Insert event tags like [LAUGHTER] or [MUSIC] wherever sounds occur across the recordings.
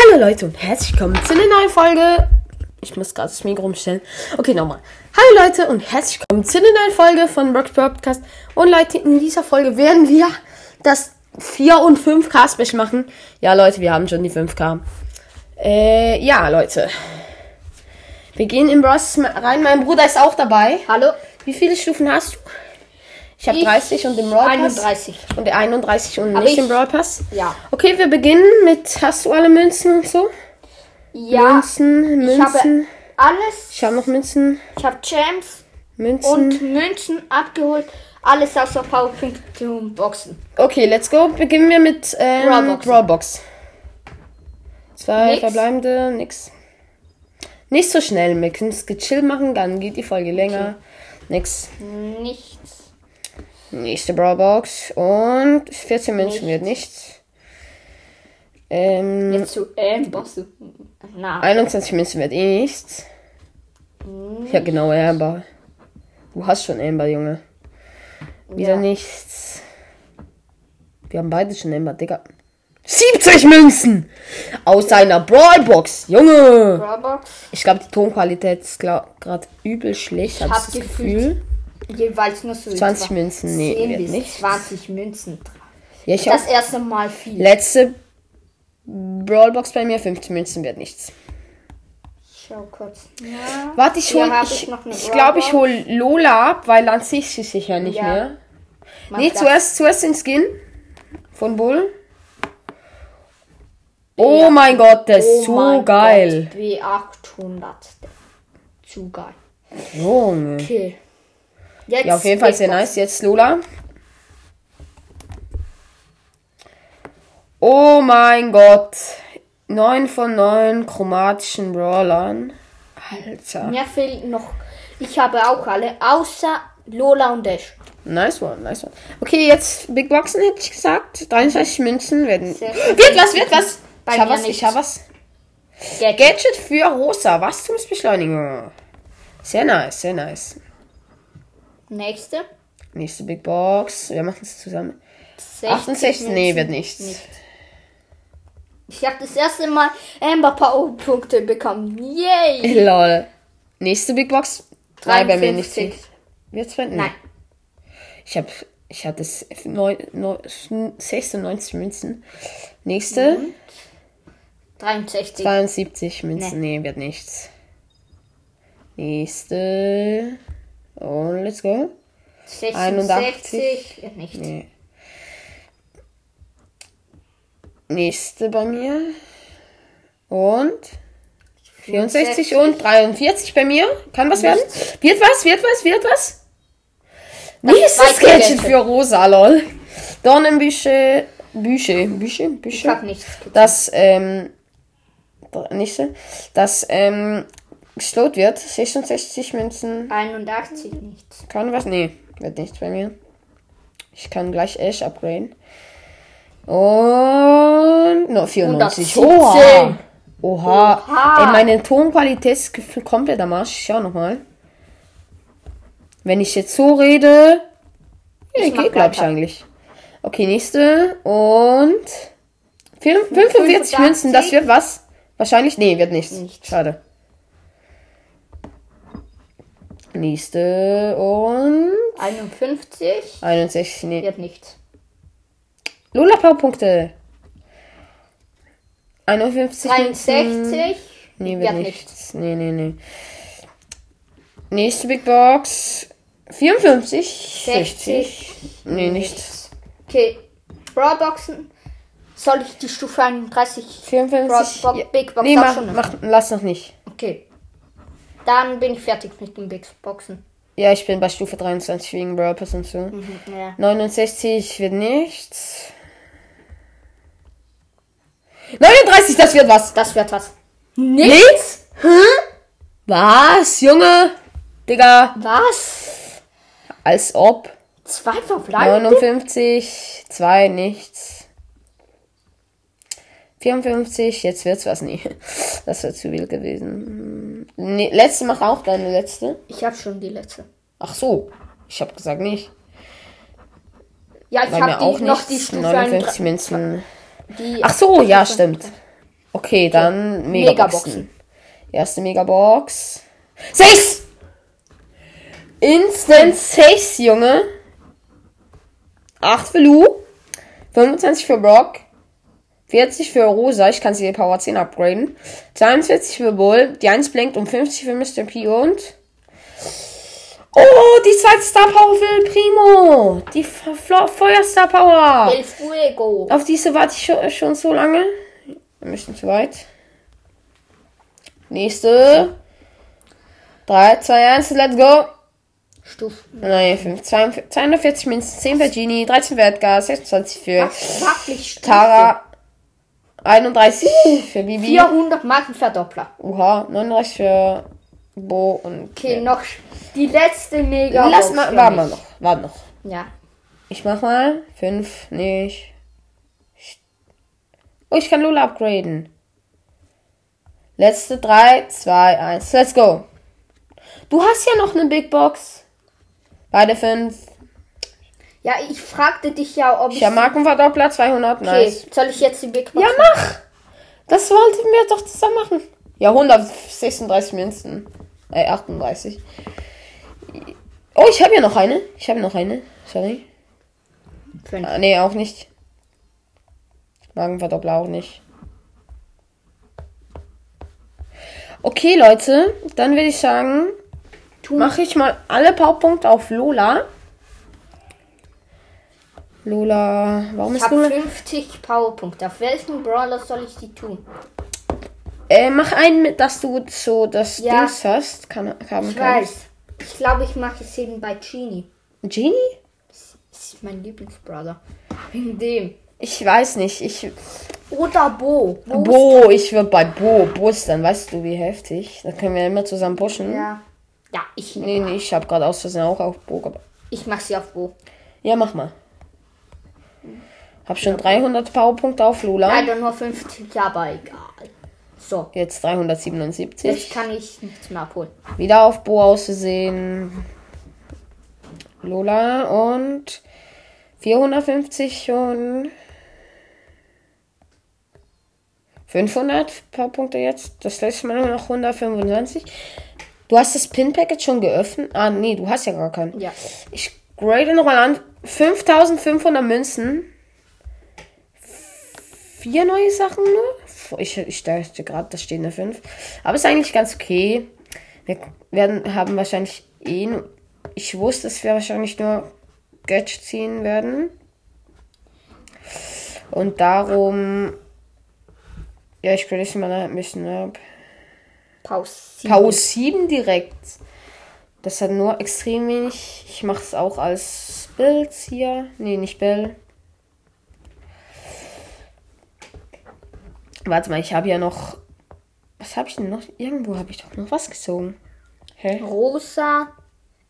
Hallo Leute und herzlich willkommen zu einer neuen Folge. Ich muss gerade das Mikro umstellen. Okay, nochmal. Hallo Leute und herzlich willkommen zu einer neuen Folge von Rocks Podcast. Und Leute, in dieser Folge werden wir das 4 und 5K Special machen. Ja, Leute, wir haben schon die 5K. Äh, ja, Leute. Wir gehen in Bros rein. Mein Bruder ist auch dabei. Hallo? Wie viele Stufen hast du? Ich habe Ich 30 und im Brawl Pass. 31. Und der 31 und Aber nicht ich- im Brawl Pass. Ja. Okay, wir beginnen mit. Hast du alle Münzen und so? Ja. Münzen, ich habe Münzen. alles. Ich habe noch Münzen, Ich habe Gems Münzen. und Münzen abgeholt. Alles außer Powerpunkte und Boxen. okay, let's go. Beginnen wir mit ähm, Brawlboxen. Brawlbox. Zwei Nix. verbleibende, nix. Nicht so schnell, wir können es gechillt machen, dann geht die Folge länger. Nix. Nichts. Nächste Brawlbox. Und 14 Münzen wird nichts. Ähm, Jetzt zu ähm, Boxen. Na. 21 Münzen wird eh nichts. Ja, genau, Amber. Du hast schon Amber, Junge. Wieder Ja. nichts. Wir haben beide schon Amber, Digga. 70 Münzen! Aus einer Brawlbox, Junge! Brawlbox. Ich glaube, die Tonqualität ist gerade übel schlecht. Ich das gefühlt Gefühl. Jeweils nur so 20 etwa Münzen, nee, 10 wird bis nicht. 20 Münzen. drauf. Ja, ich Das erste Mal viel. letzte Brawlbox bei mir, 15 Münzen wird nichts. Schau kurz. Ja. Warte, ich hol, hab ich, eine ich glaube, ich Brawlbox. hol Lola ab, weil dann sehe ich sie sicher nicht Ja. mehr. Mach Nee, das. zuerst, zuerst den Skin von Bull. Oh Ja. mein Gott, der ist Oh so mein geil. Gott, W800. Zu geil. Junge. Okay. Jetzt Ja, auf jeden Fall sehr nice. Jetzt Lola. Oh mein Gott. 9 von 9 chromatischen Brawlern. Alter. Mir fehlen noch. Ich habe auch alle, außer Lola und Dash. Nice one, nice one. Okay, jetzt Big Boxen hätte ich gesagt. 33 Münzen werden. Sehr. Wird was, wird was. Bei ich hab mir was, ich nichts. hab was. Gadget. Gadget für Rosa. Wachstumsbeschleuniger. Sehr nice, sehr nice. Nächste. Nächste Big Box. Wir machen es zusammen. 60 68, nee, Münzen. wird nichts. Nicht. Ich habe das erste Mal Amber Power-Punkte bekommen. Yay! [LAUGHS] Lol. Nächste Big Box. Drei bei mir nicht. 53. Wird's? Nee. Nein. Ich hab, ich hatte es neun- neun- 96 Münzen. Nächste. Mhm. 63. 72 Münzen. Nee. wird nichts. Nächste. Let's go. 66. Wird nicht. Nee. Nächste bei mir. Und 64 und 43 bei mir. Kann was werden? Wird was? Wird was? Wird was? Nächstes zweite Gadget Gadget. für Rosa, lol. Dornenbüsche. Büsche. Büsche? Ich Büsche? habe nichts. Das, ähm. Nächste. Das, ähm. Geslowt wird. 66 Münzen. 81 nichts. Kann was? Nee, wird nichts bei mir. Ich kann gleich Ash upgraden. Und. No, 94. 117. Oha. Oha. Oha. Ey, meine Tonqualität ist komplett am Arsch. Ich schau nochmal. Wenn ich jetzt so rede. Ja, Ich geht, glaube ich eigentlich. Okay, nächste. Und. 45 85. Münzen, das wird was? Wahrscheinlich. Nee, wird nichts. Nichts. Schade. Nächste und 51. 61. Nee. Wird nichts. Lola Powerpunkte. 51. Münzen. 63. Nee, wird wird nichts. Nee, nee, nee. Nächste Big Box. 54. 60. Nee, nichts. Okay. Brawlboxen. Soll ich die Stufe 31? 54. Bro- Bo- ja. Big Box nee, mach, mach, lass noch nicht. Okay. Dann bin ich fertig mit den Big Boxen. Ja, ich bin bei Stufe 23 wegen Brawl Pass und so. Mhm, ja. 69 wird nichts. 39, das wird was. Das wird was. Nichts? Was, Junge? Digga, Was? als ob. Zwei verbleibende? 59, 2 nichts. 54, jetzt wird's was nie. Das wäre zu wild gewesen. Nee, letzte mach auch deine letzte. Ich habe schon die letzte. Ach so, ich habe gesagt nicht. Ja, ich habe auch noch die Stufe 59 31. Münzen. Ach so, ja, stimmt. Okay, dann Megaboxen. Megaboxen. Erste Megabox. Sechs! Instant 6, Junge. 8 für Lu. 25 für Brock. 40 für Rosa. Ich kann sie Power 10 upgraden. 42 für Bull. Die 1 blinkt um 50 für Mr. P und. Oh, die zweite Star Power für Primo. Die Feuerstar Power. El Fuego. Auf diese warte ich schon, schon so lange. Wir müssen zu weit. Nächste. 3, 2, 1, let's go. Stufen. Nein, 5, 240 Münzen, 10 für Genie, 13 für Edgar, 26 für Stufen. Tara, 31 für Bibi. 400 Markenverdoppler. Oha, 39 für Bo und. Okay, noch die letzte Mega. Lass mal, warte mal noch, warte noch. Ja. Ich mach mal 5, nicht. Oh, ich kann Lola upgraden. Letzte 3, 2, 1, let's go. Du hast ja noch eine Big Box. Beide 5. Ja, ich fragte dich ja, ob ich. Habe Markenverdoppler 200, okay, nice. soll ich jetzt die Big Box? Ja, mach! Das wollten wir doch zusammen machen. Ja, 136 Münzen. Äh, 38. Oh, ich habe ja noch eine. Ich habe noch eine. Sorry. Fünf. Ah, nee, auch nicht. Magenverdoppler auch nicht. Okay, Leute. Dann würde ich sagen, mache ich mal alle Powerpunkte auf Lola. Lola, warum Ich ist habe Lola? 50 Powerpunkte. Auf welchen Brawler soll ich die tun? Äh, mach einen mit, dass du so das Ja. Dings hast. Kann, haben Ich kannst. weiß. Ich glaube, ich mache es eben bei Genie. Genie? Das ist mein Lieblingsbrawler. Wegen dem. Ich weiß nicht. Ich. Oder Bo. Bo. Bo, ich würde bei Bo. Bo ist dann, weißt du, wie heftig. Da können wir immer zusammen pushen. Ja. Ja, ich, Nee, nee, ich habe gerade aus Versehen auch auf Bo. ich mache sie auf Bo. Ja, mach mal. Hab schon 300 Powerpunkte auf Lola. Leider nur 50, aber egal. So, Jetzt 377. jetzt kann ich nichts mehr abholen. Wieder auf Bo auszusehen. Lola und 450 und 500 Powerpunkte jetzt. Das letzte Mal nur noch 125. Du hast das Pin-Packet schon geöffnet? Ah, nee, du hast ja gar keinen. Ja. Ich grade nochmal an. 5500 Münzen. Vier neue Sachen nur. Ich, ich dachte gerade, da stehen eine 5. Aber ist eigentlich ganz okay. Wir werden, haben wahrscheinlich eh. Ich wusste, dass wir wahrscheinlich nur Gadget ziehen werden. Und darum. Ja, ich grade es mal ein bisschen ab. Pause. Power 7 direkt. Das hat nur extrem wenig. Ich mache es auch als Bild hier. Nee, nicht Bild. Warte mal, ich habe ja noch. Was habe ich denn noch? Irgendwo habe ich doch noch was gezogen. Hä? Rosa,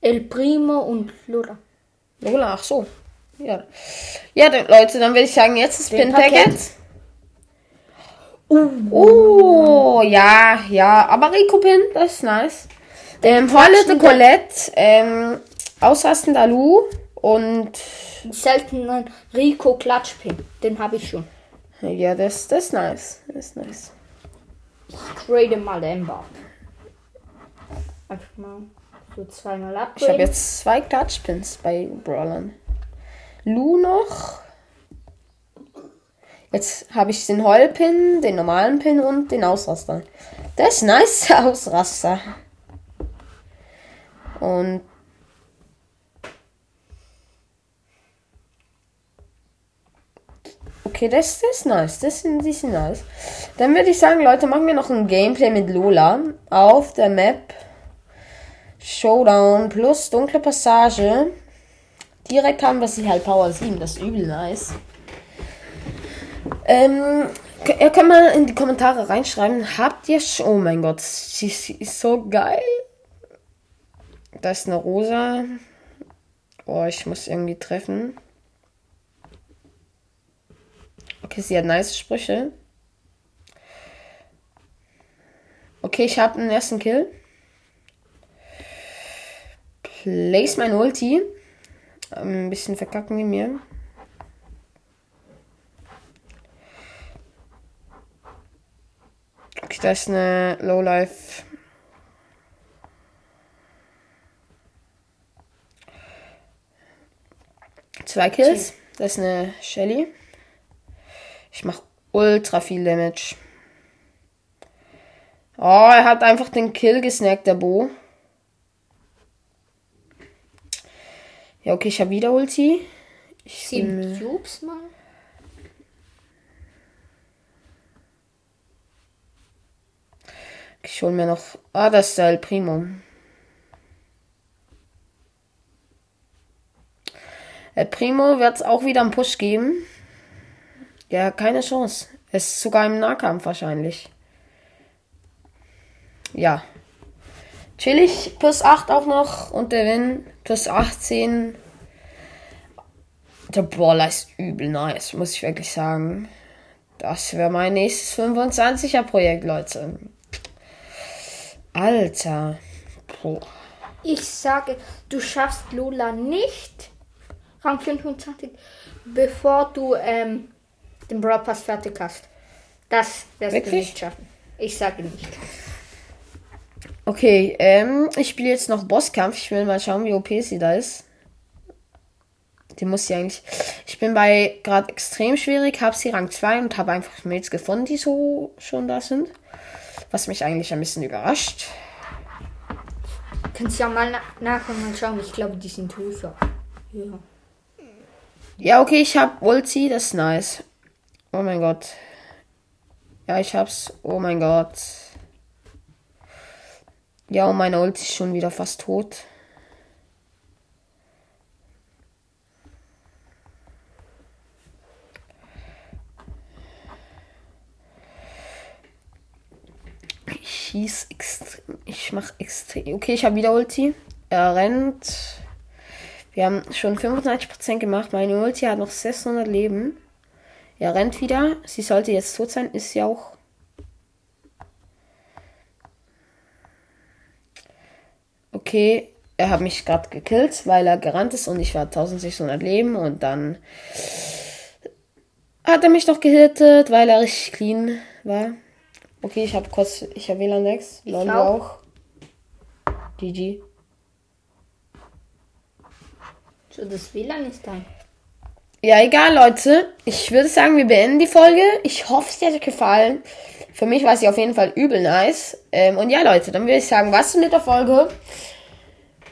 El Primo und Lola. Lola, ach so. Ja. Ja, dann, Leute, dann würde ich sagen, jetzt ist Den Pin-Packet. Paket. Oh, ja, ja. Aber Rico-Pin, das ist nice. Ähm, Holle de Colette, ähm, ausrastender Lu und Seltenen Rico Klatschpin. Den habe ich schon. ja, das, das ist nice. Das ist nice. Ich grade mal Ember. Einfach mal so zweimal Ich habe jetzt zwei Klatschpins bei Brawlern. Lu noch. Jetzt habe ich den Heulpin, den normalen Pin und den Ausraster. Das ist nice, der [LAUGHS] Ausraster. Und Okay, das, das ist nice. Das sind, sind nice. Dann würde ich sagen, Leute, machen wir noch ein Gameplay mit Lola auf der Map Showdown plus dunkle Passage. Direkt haben wir sie halt Power 7. Das ist übel nice. Ähm, ihr könnt mal in die Kommentare reinschreiben. Habt ihr schon. Oh mein Gott, sie, sie ist so geil. Da ist eine rosa. Oh, ich muss irgendwie treffen. Okay, sie hat nice Sprüche. Okay, ich habe einen ersten Kill. Place mein Ulti. Ähm, Ein bisschen verkacken wie mir. Okay, das ist eine Lowlife. Zwei Kills. Das ist eine Shelly. Ich mache ultra viel Damage. Oh, er hat einfach den Kill gesnackt, der Bo. Ja, okay, ich habe wieder Ulti. Ich Sieben Cubes mal. Ich hol mir noch. Ah, das ist der El Primo. El Primo wird es auch wieder einen Push geben. Ja, keine Chance. Es ist sogar im Nahkampf wahrscheinlich. Ja. Chillig, plus 8 auch noch und der Win plus 18. Der Brawler ist übel nice, muss ich wirklich sagen. Das wäre mein nächstes 25er Projekt, Leute. Alter. Boah. Ich sage, du schaffst Lola nicht. Rang 25, bevor du ähm, den Brawl Pass fertig hast. Das wirst Wirklich? du nicht schaffen. Ich sage nicht. Okay, ähm, ich spiele jetzt noch Bosskampf. Ich will mal schauen, wie OP sie da ist. Die muss sie eigentlich. Ich bin bei gerade extrem schwierig, habe sie Rang 2 und habe einfach Mates gefunden, die so schon da sind. Was mich eigentlich ein bisschen überrascht. Kannst ja mal na nachher mal schauen. Ich glaube, die sind höher. Ja. Ja, okay, ich habe Ulti, das ist nice. Oh mein Gott. Ja, ich hab's. Oh mein Gott. Ja, und meine Ulti ist schon wieder fast tot. Ich schieß extrem. Ich mach extrem. Okay, ich habe wieder Ulti. Er rennt. Wir haben schon 95% gemacht. Meine Ulti hat noch 600 Leben. Er rennt wieder. Sie sollte jetzt tot sein. Ist sie auch. Okay, er hat mich gerade gekillt, weil er gerannt ist und ich war 1600 Leben und dann hat er mich noch gehittet, weil er richtig clean war. Okay, ich habe kurz, ich habe WLAN 6, Lol auch. GG. So, das WLAN ist dein. Ja, egal, Leute. Ich würde sagen, wir beenden die Folge. Ich hoffe, es hat euch gefallen. Für mich war sie auf jeden Fall übel nice. Ähm, und ja, Leute, dann würde ich sagen, was mit der Folge.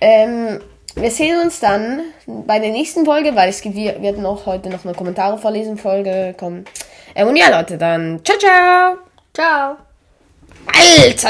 Ähm, wir sehen uns dann bei der nächsten Folge, weil es gibt, wird noch heute noch eine Kommentare vorlesen Folge kommen. Ähm, und ja, Leute, dann ciao, ciao. Ciao. Alter!